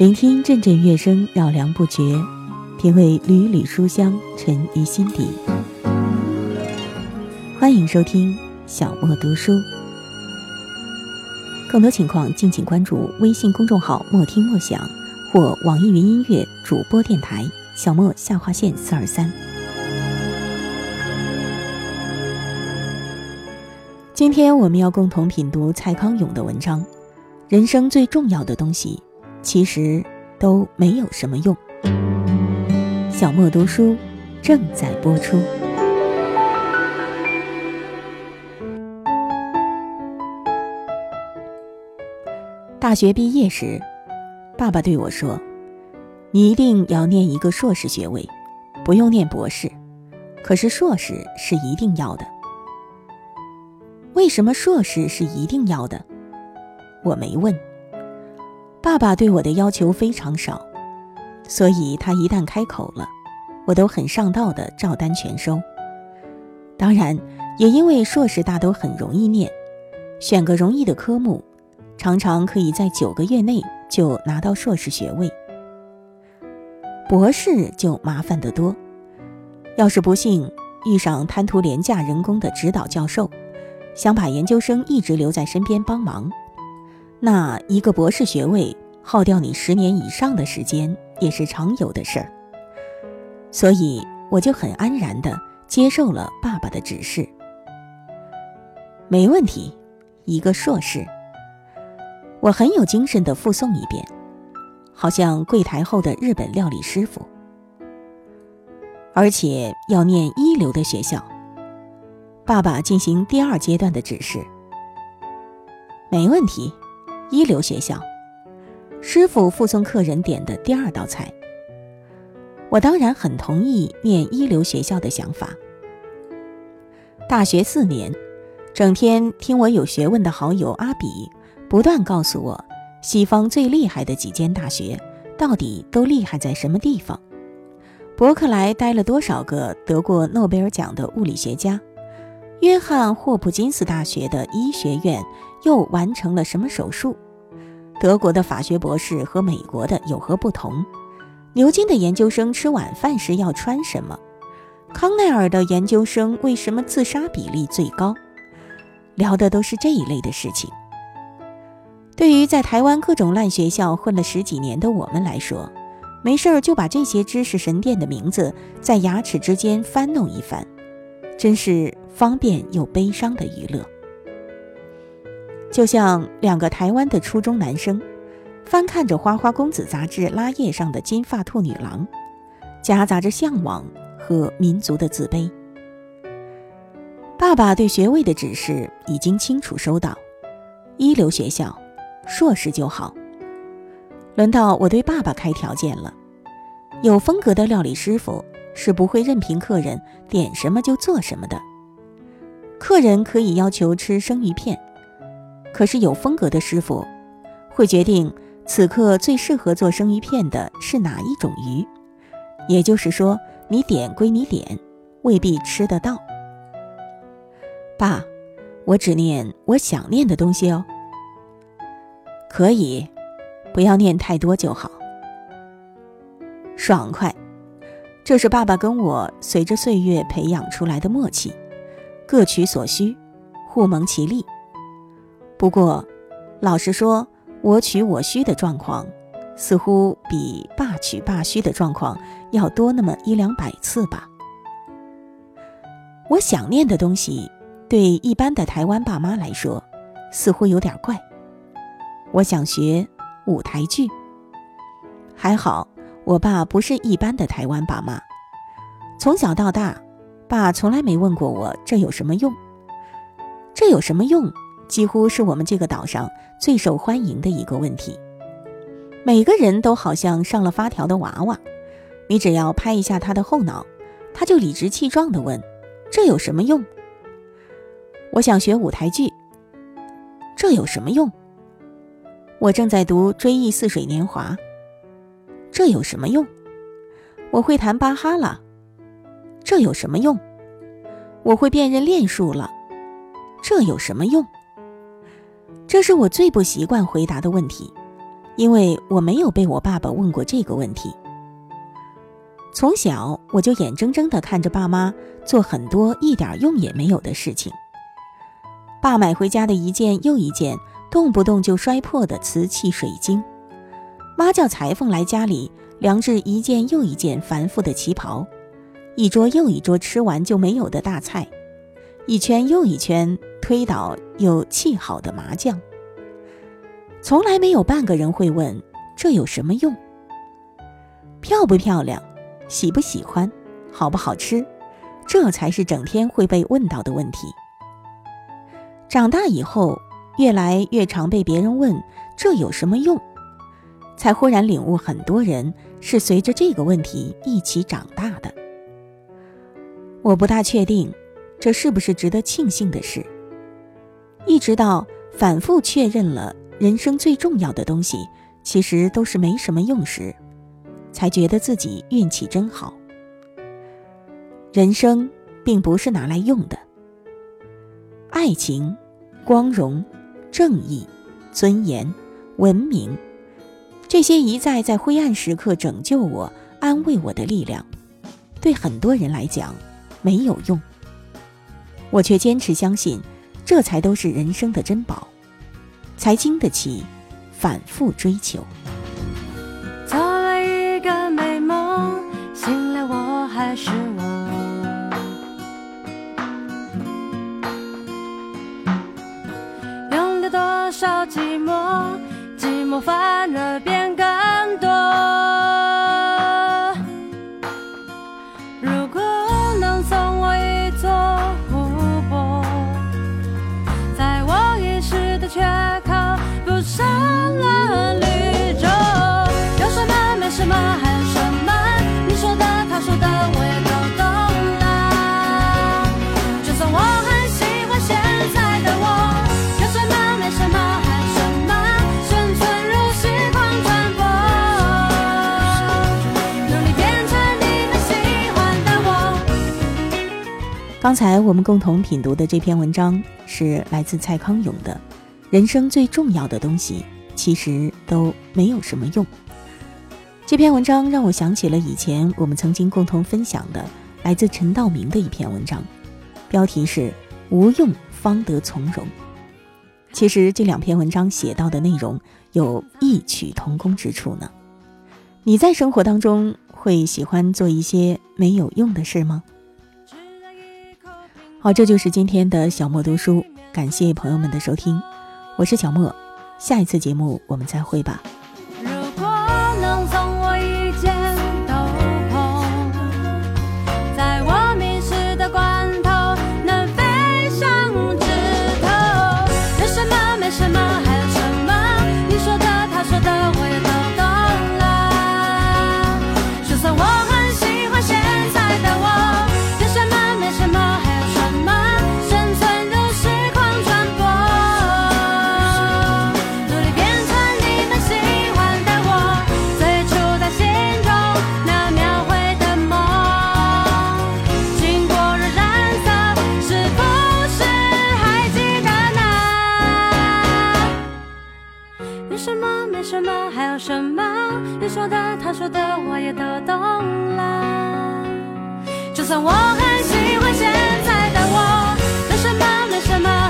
聆听阵阵乐声，绕梁不绝；品味缕缕书香，沉于心底。欢迎收听小莫读书，更多情况敬请关注微信公众号“莫听莫想”或网易云音乐主播电台“小莫下划线四二三”。今天我们要共同品读蔡康永的文章：人生最重要的东西。其实都没有什么用。小莫读书正在播出。大学毕业时，爸爸对我说：“你一定要念一个硕士学位，不用念博士，可是硕士是一定要的。”为什么硕士是一定要的？我没问。爸爸对我的要求非常少，所以他一旦开口了，我都很上道的照单全收。当然，也因为硕士大都很容易念，选个容易的科目，常常可以在九个月内就拿到硕士学位。博士就麻烦得多，要是不幸遇上贪图廉价人工的指导教授，想把研究生一直留在身边帮忙。那一个博士学位耗掉你十年以上的时间也是常有的事儿，所以我就很安然地接受了爸爸的指示。没问题，一个硕士。我很有精神地复诵一遍，好像柜台后的日本料理师傅。而且要念一流的学校。爸爸进行第二阶段的指示。没问题。一流学校，师傅附送客人点的第二道菜。我当然很同意念一流学校的想法。大学四年，整天听我有学问的好友阿比不断告诉我，西方最厉害的几间大学到底都厉害在什么地方？伯克莱待了多少个得过诺贝尔奖的物理学家？约翰霍普金斯大学的医学院。又完成了什么手术？德国的法学博士和美国的有何不同？牛津的研究生吃晚饭时要穿什么？康奈尔的研究生为什么自杀比例最高？聊的都是这一类的事情。对于在台湾各种烂学校混了十几年的我们来说，没事儿就把这些知识神殿的名字在牙齿之间翻弄一番，真是方便又悲伤的娱乐。就像两个台湾的初中男生，翻看着《花花公子》杂志拉页上的金发兔女郎，夹杂着向往和民族的自卑。爸爸对学位的指示已经清楚收到，一流学校，硕士就好。轮到我对爸爸开条件了，有风格的料理师傅是不会任凭客人点什么就做什么的，客人可以要求吃生鱼片。可是有风格的师傅，会决定此刻最适合做生鱼片的是哪一种鱼。也就是说，你点归你点，未必吃得到。爸，我只念我想念的东西哦。可以，不要念太多就好。爽快，这是爸爸跟我随着岁月培养出来的默契，各取所需，互蒙其利。不过，老实说，我取我需的状况，似乎比爸取爸需的状况要多那么一两百次吧。我想念的东西，对一般的台湾爸妈来说，似乎有点怪。我想学舞台剧。还好，我爸不是一般的台湾爸妈。从小到大，爸从来没问过我这有什么用，这有什么用。几乎是我们这个岛上最受欢迎的一个问题。每个人都好像上了发条的娃娃，你只要拍一下他的后脑，他就理直气壮地问：“这有什么用？”我想学舞台剧，这有什么用？我正在读《追忆似水年华》，这有什么用？我会弹巴哈了，这有什么用？我会辨认练术了，这有什么用？这是我最不习惯回答的问题，因为我没有被我爸爸问过这个问题。从小我就眼睁睁地看着爸妈做很多一点用也没有的事情。爸买回家的一件又一件动不动就摔破的瓷器水晶，妈叫裁缝来家里量制一件又一件繁复的旗袍，一桌又一桌吃完就没有的大菜，一圈又一圈推倒又砌好的麻将。从来没有半个人会问这有什么用，漂不漂亮？喜不喜欢，好不好吃，这才是整天会被问到的问题。长大以后，越来越常被别人问这有什么用，才忽然领悟，很多人是随着这个问题一起长大的。我不大确定，这是不是值得庆幸的事。一直到反复确认了人生最重要的东西其实都是没什么用时。才觉得自己运气真好。人生并不是拿来用的。爱情、光荣、正义、尊严、文明，这些一再在灰暗时刻拯救我、安慰我的力量，对很多人来讲没有用。我却坚持相信，这才都是人生的珍宝，才经得起反复追求。做了一个美梦，醒来我还是我，用了多少寂寞，寂寞反而变更刚才我们共同品读的这篇文章是来自蔡康永的。人生最重要的东西其实都没有什么用。这篇文章让我想起了以前我们曾经共同分享的来自陈道明的一篇文章，标题是“无用方得从容”。其实这两篇文章写到的内容有异曲同工之处呢。你在生活当中会喜欢做一些没有用的事吗？好，这就是今天的小莫读书，感谢朋友们的收听，我是小莫，下一次节目我们再会吧。没什么，还有什么？你说的，他说的，我也都懂了。就算我很喜欢现在的我，没什么，没什么。